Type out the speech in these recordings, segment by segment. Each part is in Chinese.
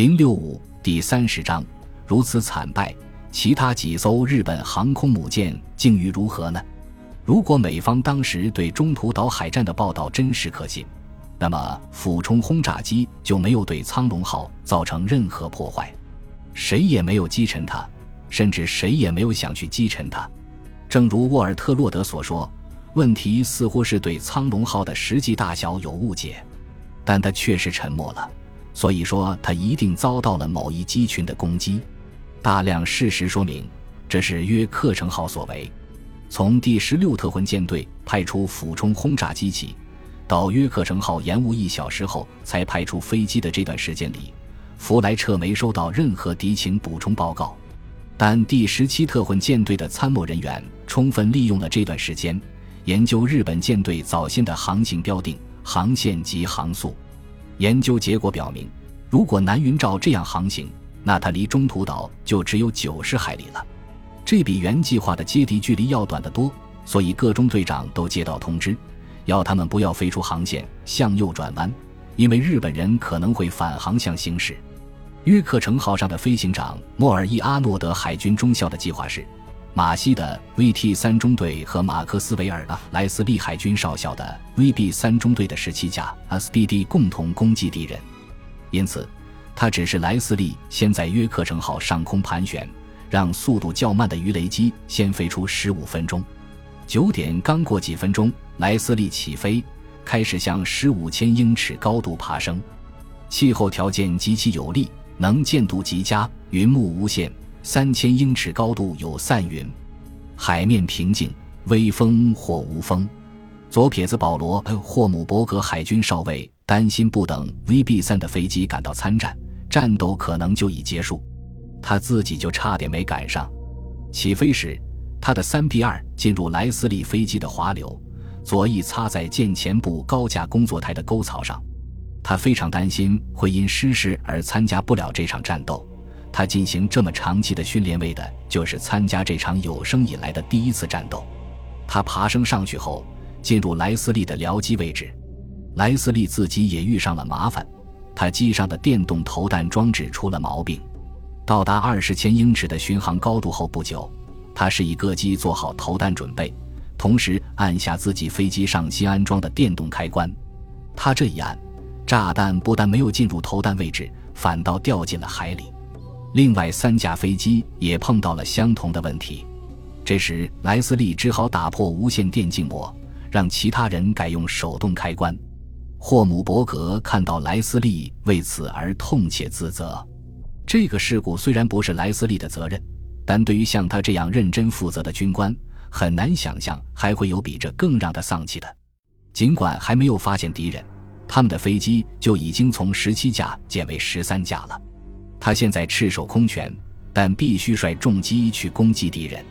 零六五第三十章，如此惨败，其他几艘日本航空母舰境遇如何呢？如果美方当时对中途岛海战的报道真实可信，那么俯冲轰炸机就没有对苍龙号造成任何破坏，谁也没有击沉它，甚至谁也没有想去击沉它。正如沃尔特洛德所说，问题似乎是对苍龙号的实际大小有误解，但他确实沉没了，所以说他一定遭到了某一机群的攻击。大量事实说明，这是约克城号所为。从第十六特混舰队派出俯冲轰炸机起，到约克城号延误一小时后才派出飞机的这段时间里，弗莱彻没收到任何敌情补充报告。但第十七特混舰队的参谋人员充分利用了这段时间，研究日本舰队早先的航行标定、航线及航速。研究结果表明，如果南云照这样航行，那它离中途岛就只有九十海里了。这比原计划的接敌距离要短得多，所以各中队长都接到通知，要他们不要飞出航线，向右转弯，因为日本人可能会反航向行驶。约克城号上的飞行长莫尔伊阿诺德海军中校的计划是，马西的 VT 三中队和马克斯韦尔的莱斯利海军少校的 VB 三中队的十七架 SBD 共同攻击敌人，因此，他指示莱斯利先在约克城号上空盘旋。让速度较慢的鱼雷机先飞出十五分钟。九点刚过几分钟，莱斯利起飞，开始向十五千英尺高度爬升。气候条件极其有利，能见度极佳，云幕无限。三千英尺高度有散云，海面平静，微风或无风。左撇子保罗·霍姆伯格海军少尉担心，不等 VB 三的飞机赶到参战，战斗可能就已结束。他自己就差点没赶上。起飞时，他的三 B 二进入莱斯利飞机的滑流，左翼擦在舰前部高架工作台的沟槽上。他非常担心会因失事而参加不了这场战斗。他进行这么长期的训练，为的就是参加这场有生以来的第一次战斗。他爬升上去后，进入莱斯利的僚机位置。莱斯利自己也遇上了麻烦，他机上的电动投弹装置出了毛病。到达二十千英尺的巡航高度后不久，他示意各机做好投弹准备，同时按下自己飞机上新安装的电动开关。他这一按，炸弹不但没有进入投弹位置，反倒掉进了海里。另外三架飞机也碰到了相同的问题。这时莱斯利只好打破无线电静默，让其他人改用手动开关。霍姆伯格看到莱斯利为此而痛切自责。这个事故虽然不是莱斯利的责任，但对于像他这样认真负责的军官，很难想象还会有比这更让他丧气的。尽管还没有发现敌人，他们的飞机就已经从十七架减为十三架了。他现在赤手空拳，但必须率重机去攻击敌人。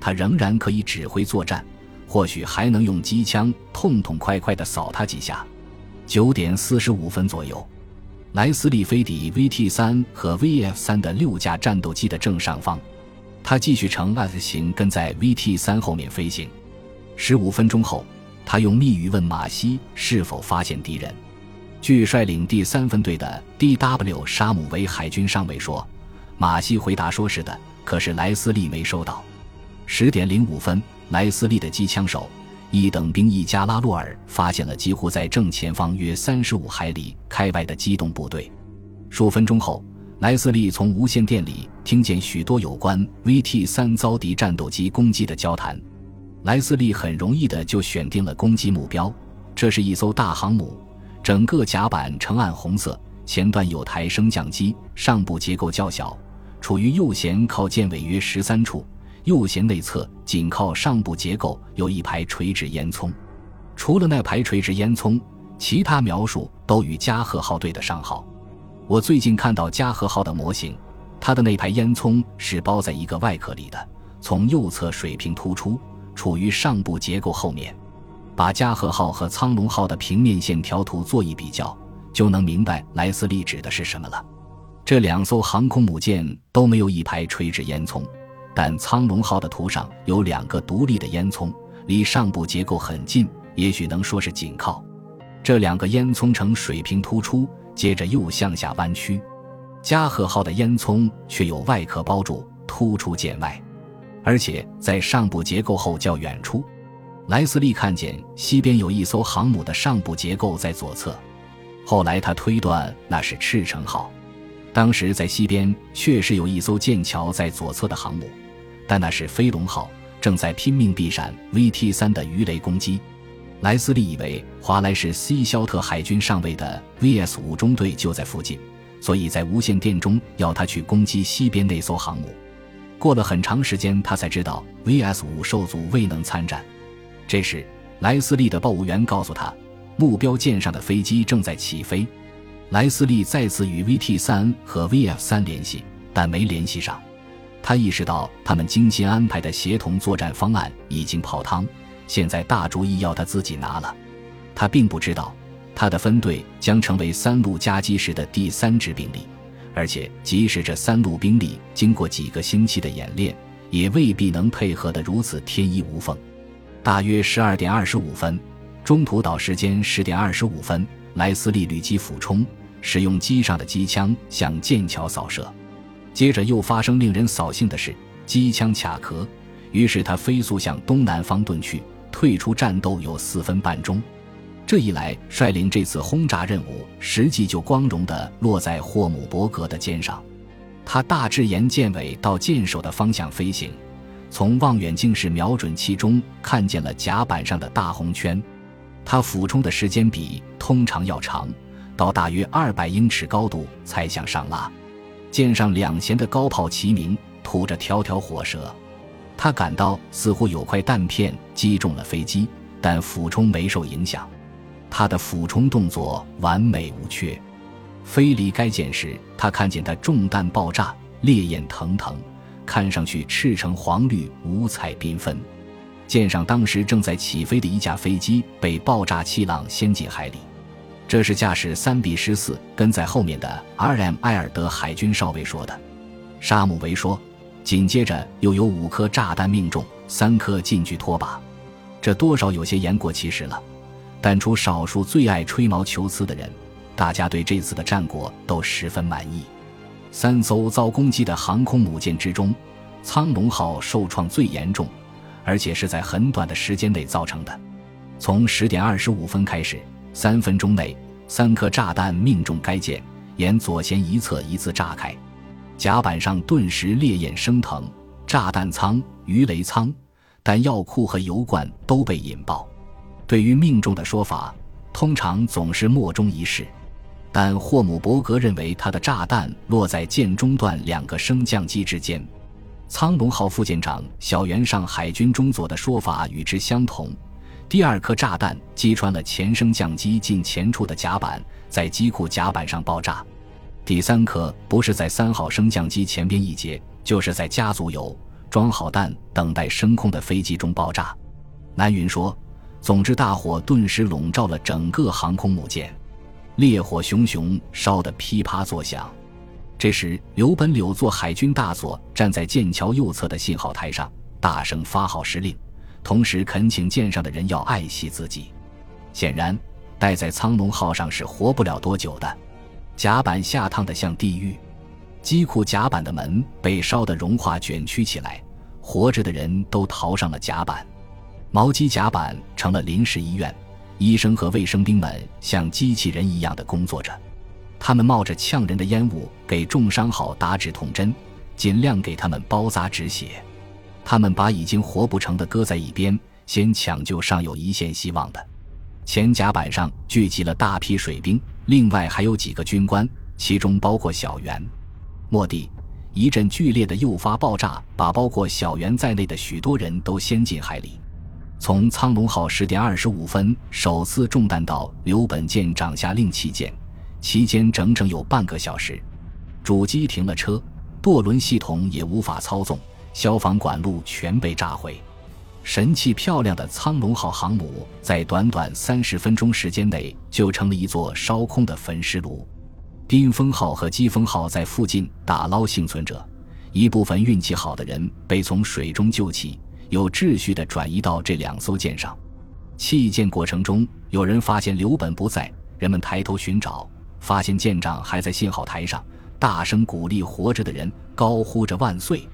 他仍然可以指挥作战，或许还能用机枪痛痛快快地扫他几下。九点四十五分左右。莱斯利飞抵 VT 三和 VF 三的六架战斗机的正上方，他继续呈 S 型跟在 VT 三后面飞行。十五分钟后，他用密语问马西是否发现敌人。据率领第三分队的 D.W. 沙姆维海军上尉说，马西回答说是的，可是莱斯利没收到。十点零五分，莱斯利的机枪手。一等兵一加拉洛尔发现了几乎在正前方约三十五海里开外的机动部队。数分钟后，莱斯利从无线电里听见许多有关 VT 三遭敌战斗机攻击的交谈。莱斯利很容易的就选定了攻击目标，这是一艘大航母，整个甲板呈暗红色，前段有台升降机，上部结构较小，处于右舷靠舰尾约十三处。右舷内侧紧靠上部结构有一排垂直烟囱，除了那排垂直烟囱，其他描述都与加贺号对得上号。我最近看到加贺号的模型，它的那排烟囱是包在一个外壳里的，从右侧水平突出，处于上部结构后面。把加贺号和苍龙号的平面线条图做一比较，就能明白莱斯利指的是什么了。这两艘航空母舰都没有一排垂直烟囱。但苍龙号的图上有两个独立的烟囱，离上部结构很近，也许能说是紧靠。这两个烟囱呈水平突出，接着又向下弯曲。加贺号的烟囱却有外壳包住，突出舰外，而且在上部结构后较远处。莱斯利看见西边有一艘航母的上部结构在左侧，后来他推断那是赤城号。当时在西边确实有一艘剑桥在左侧的航母，但那是飞龙号，正在拼命避闪 VT 三的鱼雷攻击。莱斯利以为华莱士 C 肖特海军上尉的 VS 五中队就在附近，所以在无线电中要他去攻击西边那艘航母。过了很长时间，他才知道 VS 五受阻未能参战。这时，莱斯利的报务员告诉他，目标舰上的飞机正在起飞。莱斯利再次与 VT 三和 VF 三联系，但没联系上。他意识到他们精心安排的协同作战方案已经泡汤，现在大主意要他自己拿了。他并不知道，他的分队将成为三路夹击时的第三支兵力，而且即使这三路兵力经过几个星期的演练，也未必能配合得如此天衣无缝。大约十二点二十五分，中途岛时间十点二十五分，莱斯利旅机俯冲。使用机上的机枪向剑桥扫射，接着又发生令人扫兴的事：机枪卡壳。于是他飞速向东南方遁去，退出战斗有四分半钟。这一来，率领这次轰炸任务实际就光荣地落在霍姆伯格的肩上。他大致沿舰尾到舰首的方向飞行，从望远镜式瞄准器中看见了甲板上的大红圈。他俯冲的时间比通常要长。到大约二百英尺高度才向上拉，舰上两舷的高炮齐鸣，吐着条条火舌。他感到似乎有块弹片击中了飞机，但俯冲没受影响。他的俯冲动作完美无缺。飞离该舰时，他看见它中弹爆炸，烈焰腾腾，看上去赤橙黄绿，五彩缤纷。舰上当时正在起飞的一架飞机被爆炸气浪掀进海里。这是驾驶三 B 十四跟在后面的 R.M. 埃尔德海军少尉说的。沙姆维说，紧接着又有五颗炸弹命中，三颗近距拖把，这多少有些言过其实了。但除少数最爱吹毛求疵的人，大家对这次的战果都十分满意。三艘遭攻击的航空母舰之中，苍龙号受创最严重，而且是在很短的时间内造成的。从十点二十五分开始。三分钟内，三颗炸弹命中该舰，沿左舷一侧一字炸开，甲板上顿时烈焰升腾，炸弹舱、鱼雷舱、弹药库和油罐都被引爆。对于命中的说法，通常总是莫衷一是，但霍姆伯格认为他的炸弹落在舰中段两个升降机之间。苍龙号副舰长小原上海军中佐的说法与之相同。第二颗炸弹击穿了前升降机近前处的甲板，在机库甲板上爆炸。第三颗不是在三号升降机前边一节，就是在加足油、装好弹、等待升空的飞机中爆炸。南云说：“总之，大火顿时笼罩了整个航空母舰，烈火熊熊，烧得噼啪作响。”这时，刘本柳做海军大佐，站在剑桥右侧的信号台上，大声发号施令。同时恳请舰上的人要爱惜自己。显然，待在苍龙号上是活不了多久的。甲板下烫得像地狱，机库甲板的门被烧得融化卷曲起来，活着的人都逃上了甲板。毛机甲板成了临时医院，医生和卫生兵们像机器人一样的工作着。他们冒着呛人的烟雾给重伤号打止痛针，尽量给他们包扎止血。他们把已经活不成的搁在一边，先抢救尚有一线希望的。前甲板上聚集了大批水兵，另外还有几个军官，其中包括小袁。末地，一阵剧烈的诱发爆炸，把包括小袁在内的许多人都掀进海里。从苍龙号十点二十五分首次中弹到刘本舰掌下令弃舰，期间整整有半个小时。主机停了车，舵轮系统也无法操纵。消防管路全被炸毁，神气漂亮的苍龙号航母在短短三十分钟时间内就成了一座烧空的焚尸炉。冰封号和机风号在附近打捞幸存者，一部分运气好的人被从水中救起，有秩序地转移到这两艘舰上。弃舰过程中，有人发现刘本不在，人们抬头寻找，发现舰长还在信号台上，大声鼓励活着的人，高呼着万岁。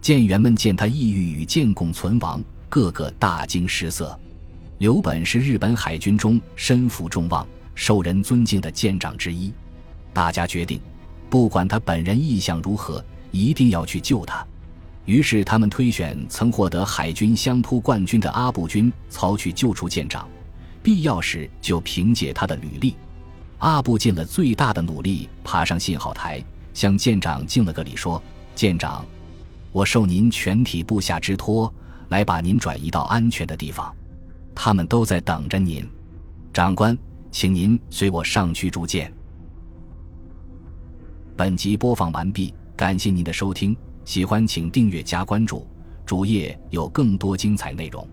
舰员们见他意欲与舰共存亡，个个大惊失色。刘本是日本海军中身负众望、受人尊敬的舰长之一，大家决定，不管他本人意向如何，一定要去救他。于是，他们推选曾获得海军相扑冠军的阿部军曹去救出舰长，必要时就凭借他的履历。阿部尽了最大的努力，爬上信号台，向舰长敬了个礼，说：“舰长，我受您全体部下之托，来把您转移到安全的地方。他们都在等着您，长官，请您随我上去住舰。”本集播放完毕，感谢您的收听。喜欢请订阅加关注，主页有更多精彩内容。